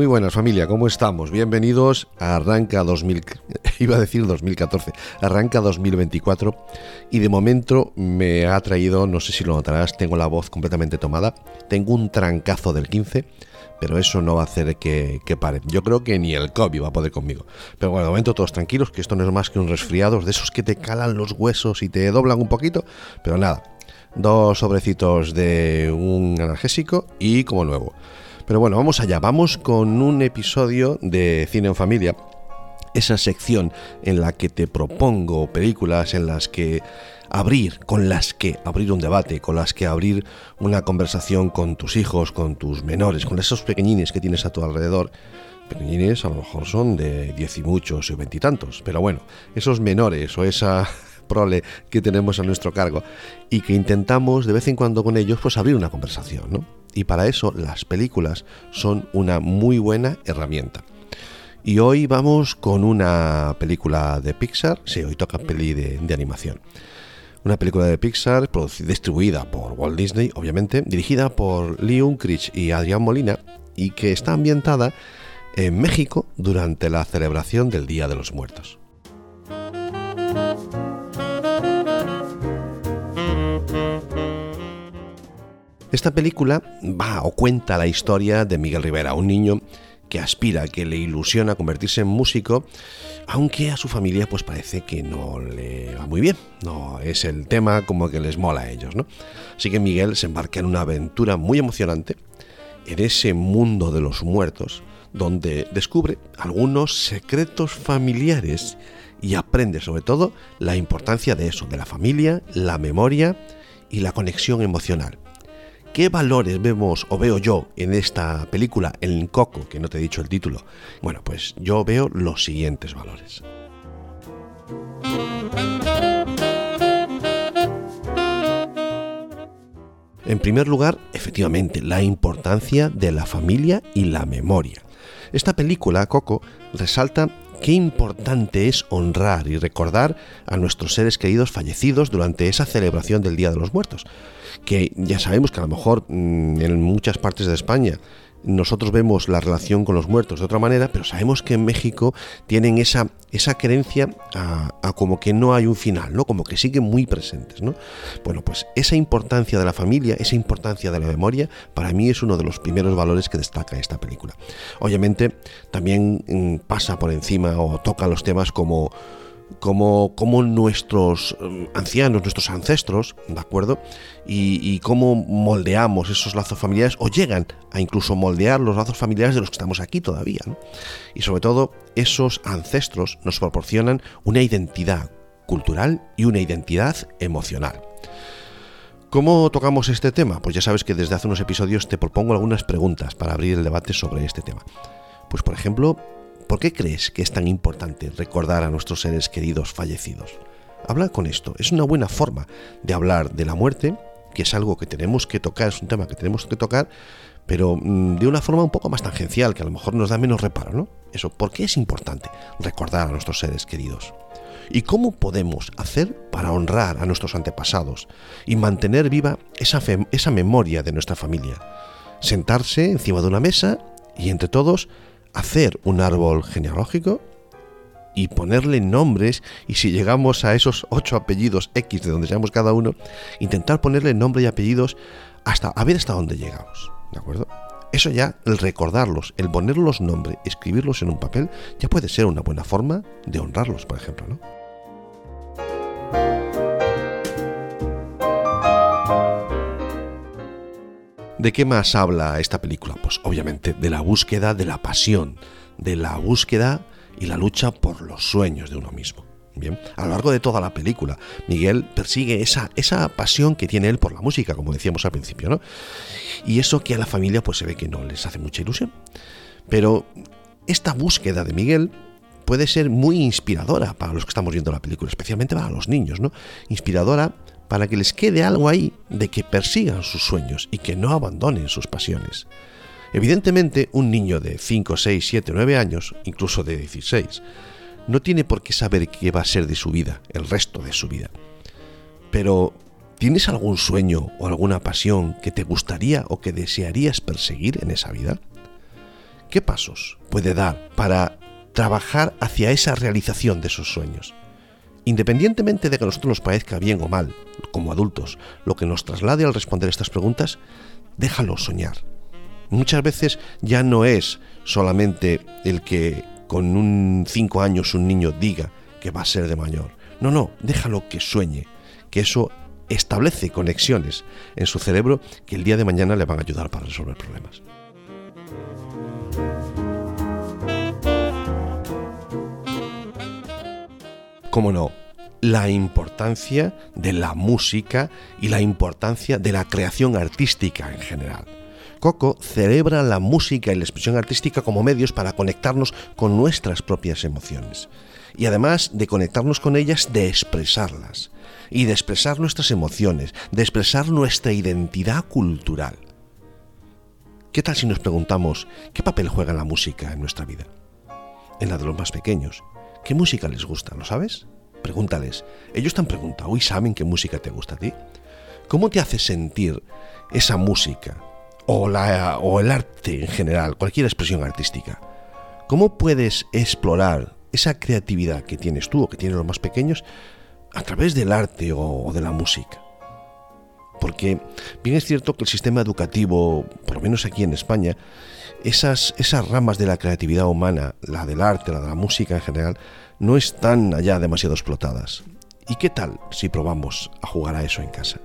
Muy buenas familia, ¿cómo estamos? Bienvenidos a Arranca 2000, iba a decir 2014, Arranca 2024 y de momento me ha traído, no sé si lo notarás, tengo la voz completamente tomada, tengo un trancazo del 15, pero eso no va a hacer que, que pare. Yo creo que ni el COVID va a poder conmigo. Pero bueno, de momento todos tranquilos, que esto no es más que un resfriado, de esos que te calan los huesos y te doblan un poquito, pero nada, dos sobrecitos de un analgésico y como nuevo. Pero bueno, vamos allá, vamos con un episodio de Cine en Familia, esa sección en la que te propongo películas en las que abrir, con las que abrir un debate, con las que abrir una conversación con tus hijos, con tus menores, con esos pequeñines que tienes a tu alrededor. Pequeñines a lo mejor son de diez y muchos y veintitantos, pero bueno, esos menores o esa prole que tenemos a nuestro cargo y que intentamos de vez en cuando con ellos pues abrir una conversación, ¿no? Y para eso las películas son una muy buena herramienta. Y hoy vamos con una película de Pixar, sí, hoy toca peli de, animación. Una película de Pixar distribuida por Walt Disney, obviamente, dirigida por Lee Unkrich y Adrián Molina y que está ambientada en México durante la celebración del Día de los Muertos. Esta película va o cuenta la historia de Miguel Rivera, un niño que aspira, que le ilusiona convertirse en músico, aunque a su familia pues parece que no le va muy bien, no es el tema como que les mola a ellos, ¿no? Así que Miguel se embarca en una aventura muy emocionante en ese mundo de los muertos, donde descubre algunos secretos familiares y aprende sobre todo la importancia de eso, de la familia, la memoria y la conexión emocional. ¿Qué valores vemos o veo yo en esta película, en Coco, que no te he dicho el título? Bueno, pues yo veo los siguientes valores. En primer lugar, efectivamente, la importancia de la familia y la memoria. Esta película, Coco, resalta qué importante es honrar y recordar a nuestros seres queridos fallecidos durante esa celebración del Día de los Muertos que ya sabemos que a lo mejor mm, en muchas partes de España nosotros vemos la relación con los muertos de otra manera, pero sabemos que en México tienen esa, esa creencia a, como que no hay un final, ¿no? Como que siguen muy presentes, ¿no? Bueno, pues esa importancia de la familia, esa importancia de la memoria, para mí es uno de los primeros valores que destaca esta película. Obviamente, también mm, pasa por encima o toca los temas como como, nuestros mm, ancianos, nuestros ancestros, ¿de acuerdo? Y, cómo moldeamos esos lazos familiares o llegan a incluso moldear los lazos familiares de los que estamos aquí todavía. ¿no? Y sobre todo, esos ancestros nos proporcionan una identidad cultural y una identidad emocional. ¿Cómo tocamos este tema? Pues ya sabes que desde hace unos episodios te propongo algunas preguntas para abrir el debate sobre este tema. Pues por ejemplo, ¿Por qué crees que es tan importante recordar a nuestros seres queridos fallecidos? Habla con esto. Es una buena forma de hablar de la muerte, que es algo que tenemos que tocar, es un tema que tenemos que tocar, pero mm, de una forma un poco más tangencial, que a lo mejor nos da menos reparo, ¿no? Eso, ¿por qué es importante recordar a nuestros seres queridos? ¿Y cómo podemos hacer para honrar a nuestros antepasados y mantener viva esa memoria de nuestra familia? Sentarse encima de una mesa y entre todos hacer un árbol genealógico y ponerle nombres y si llegamos a esos ocho apellidos X de donde seamos cada uno, intentar ponerle nombre y apellidos hasta a ver hasta dónde llegamos, ¿de acuerdo? Eso ya, el recordarlos, el ponerlos nombre, escribirlos en un papel, ya puede ser una buena forma de honrarlos, por ejemplo, ¿no? ¿De qué más habla esta película? Pues obviamente de la búsqueda de la pasión, de la búsqueda y la lucha por los sueños de uno mismo. Bien, a lo largo de toda la película, Miguel persigue esa, esa pasión que tiene él por la música, como decíamos al principio, ¿no? Y eso que a la familia pues se ve que no les hace mucha ilusión. Pero esta búsqueda de Miguel puede ser muy inspiradora para los que estamos viendo la película, especialmente para los niños, ¿no? Inspiradora para que les quede algo ahí de que persigan sus sueños y que no abandonen sus pasiones. Evidentemente, un niño de 5, 6, 7, 9 años, incluso de 16, no tiene por qué saber qué va a ser de su vida, el resto de su vida. Pero, ¿tienes algún sueño o alguna pasión que te gustaría o que desearías perseguir en esa vida? ¿Qué pasos puede dar para trabajar hacia esa realización de esos sueños? Independientemente de que a nosotros nos parezca bien o mal, como adultos, lo que nos traslade al responder estas preguntas, déjalo soñar. Muchas veces ya no es solamente el que con un 5 años un niño diga que va a ser de mayor. No, no, déjalo que sueñe, que eso establece conexiones en su cerebro que el día de mañana le van a ayudar para resolver problemas. Cómo no, la importancia de la música y la importancia de la creación artística en general. Coco celebra la música y la expresión artística como medios para conectarnos con nuestras propias emociones. Y además de conectarnos con ellas, de expresarlas. Y de expresar nuestras emociones, de expresar nuestra identidad cultural. ¿Qué tal si nos preguntamos qué papel juega la música en nuestra vida? En la de los más pequeños, ¿Qué música les gusta? ¿Lo sabes? Pregúntales. Ellos te han preguntado y saben qué música te gusta a ti. ¿Cómo te hace sentir esa música? O, la, o el arte en general, cualquier expresión artística. ¿Cómo puedes explorar esa creatividad que tienes tú o que tienen los más pequeños a través del arte o de la música? Porque bien es cierto que el sistema educativo, por lo menos aquí en España, esas, esas ramas de la creatividad humana, la del arte, la de la música en general, no están allá demasiado explotadas. ¿Y qué tal si probamos a jugar a eso en casa?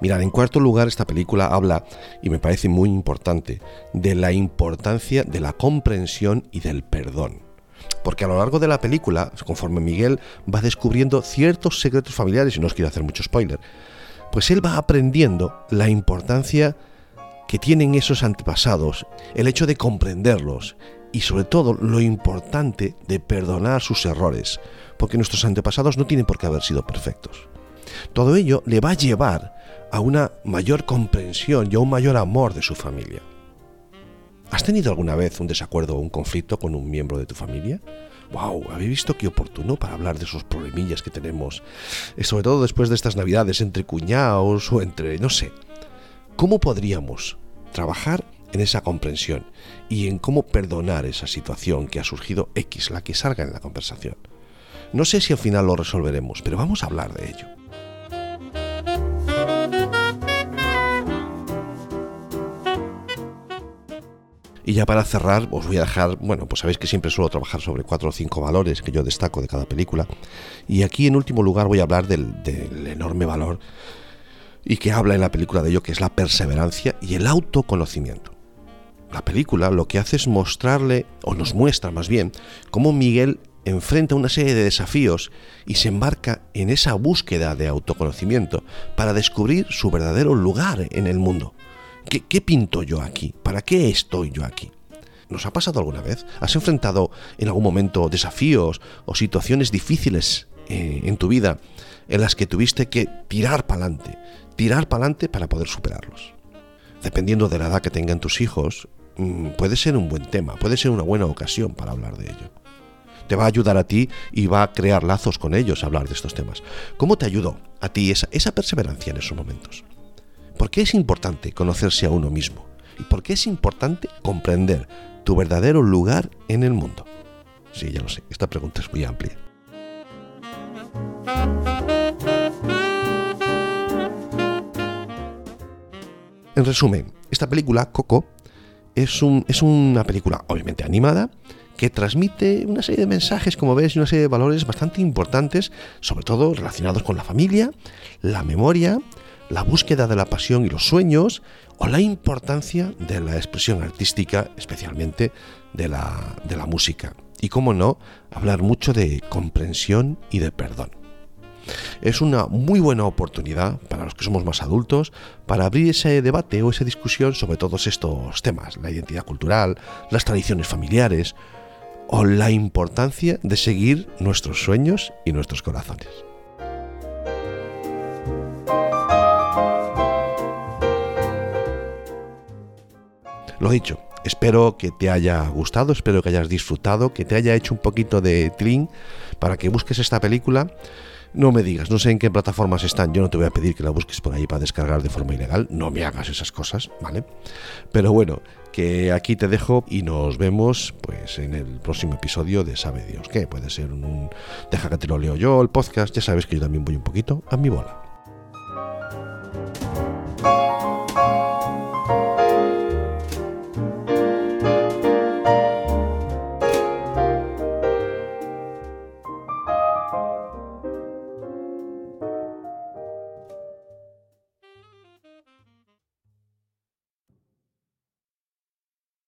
Mirad, en cuarto lugar, esta película habla, y me parece muy importante, de la importancia de la comprensión y del perdón porque a lo largo de la película, conforme Miguel va descubriendo ciertos secretos familiares, y no os quiero hacer mucho spoiler, pues él va aprendiendo la importancia que tienen esos antepasados, el hecho de comprenderlos y sobre todo lo importante de perdonar sus errores, porque nuestros antepasados no tienen por qué haber sido perfectos. Todo ello le va a llevar a una mayor comprensión y a un mayor amor de su familia. ¿Has tenido alguna vez un desacuerdo o un conflicto con un miembro de tu familia? ¡Wow! ¿Habéis visto qué oportuno para hablar de esos problemillas que tenemos? Eh, sobre todo después de estas navidades entre cuñados o entre... no sé. ¿Cómo podríamos trabajar en esa comprensión y en cómo perdonar esa situación que ha surgido X, la que salga en la conversación? No sé si al final lo resolveremos, pero vamos a hablar de ello. Y ya para cerrar, os voy a dejar, bueno, pues sabéis que siempre suelo trabajar sobre cuatro o cinco valores que yo destaco de cada película. Y aquí en último lugar voy a hablar del, enorme valor y que habla en la película de ello, que es la perseverancia y el autoconocimiento. La película lo que hace es mostrarle, o nos muestra más bien, cómo Miguel enfrenta una serie de desafíos y se embarca en esa búsqueda de autoconocimiento para descubrir su verdadero lugar en el mundo. ¿Qué, pinto yo aquí? ¿Para qué estoy yo aquí? ¿Nos ha pasado alguna vez? ¿Has enfrentado en algún momento desafíos o situaciones difíciles eh, en tu vida en las que tuviste que tirar para adelante, tirar para adelante para poder superarlos? Dependiendo de la edad que tengan tus hijos, mm, puede ser un buen tema, puede ser una buena ocasión para hablar de ello. Te va a ayudar a ti y va a crear lazos con ellos a hablar de estos temas. ¿Cómo te ayudó a ti esa, esa perseverancia en esos momentos? ¿Por qué es importante conocerse a uno mismo? ¿Y por qué es importante comprender tu verdadero lugar en el mundo? Sí, ya lo sé, esta pregunta es muy amplia. En resumen, esta película, Coco, es, un, es una película obviamente animada que transmite una serie de mensajes, como ves, y una serie de valores bastante importantes, sobre todo relacionados con la familia, la memoria, la búsqueda de la pasión y los sueños o la importancia de la expresión artística, especialmente de la, de la música. Y cómo no, hablar mucho de comprensión y de perdón. Es una muy buena oportunidad para los que somos más adultos para abrir ese debate o esa discusión sobre todos estos temas, la identidad cultural, las tradiciones familiares o la importancia de seguir nuestros sueños y nuestros corazones. Lo dicho, espero que te haya gustado, espero que hayas disfrutado, que te haya hecho un poquito de trin para que busques esta película. No me digas, no sé en qué plataformas están, yo no te voy a pedir que la busques por ahí para descargar de forma ilegal, no me hagas esas cosas, ¿vale? Pero bueno, que aquí te dejo y nos vemos pues en el próximo episodio de Sabe Dios, que puede ser un, Deja que te lo leo yo, el podcast, ya sabes que yo también voy un poquito a mi bola.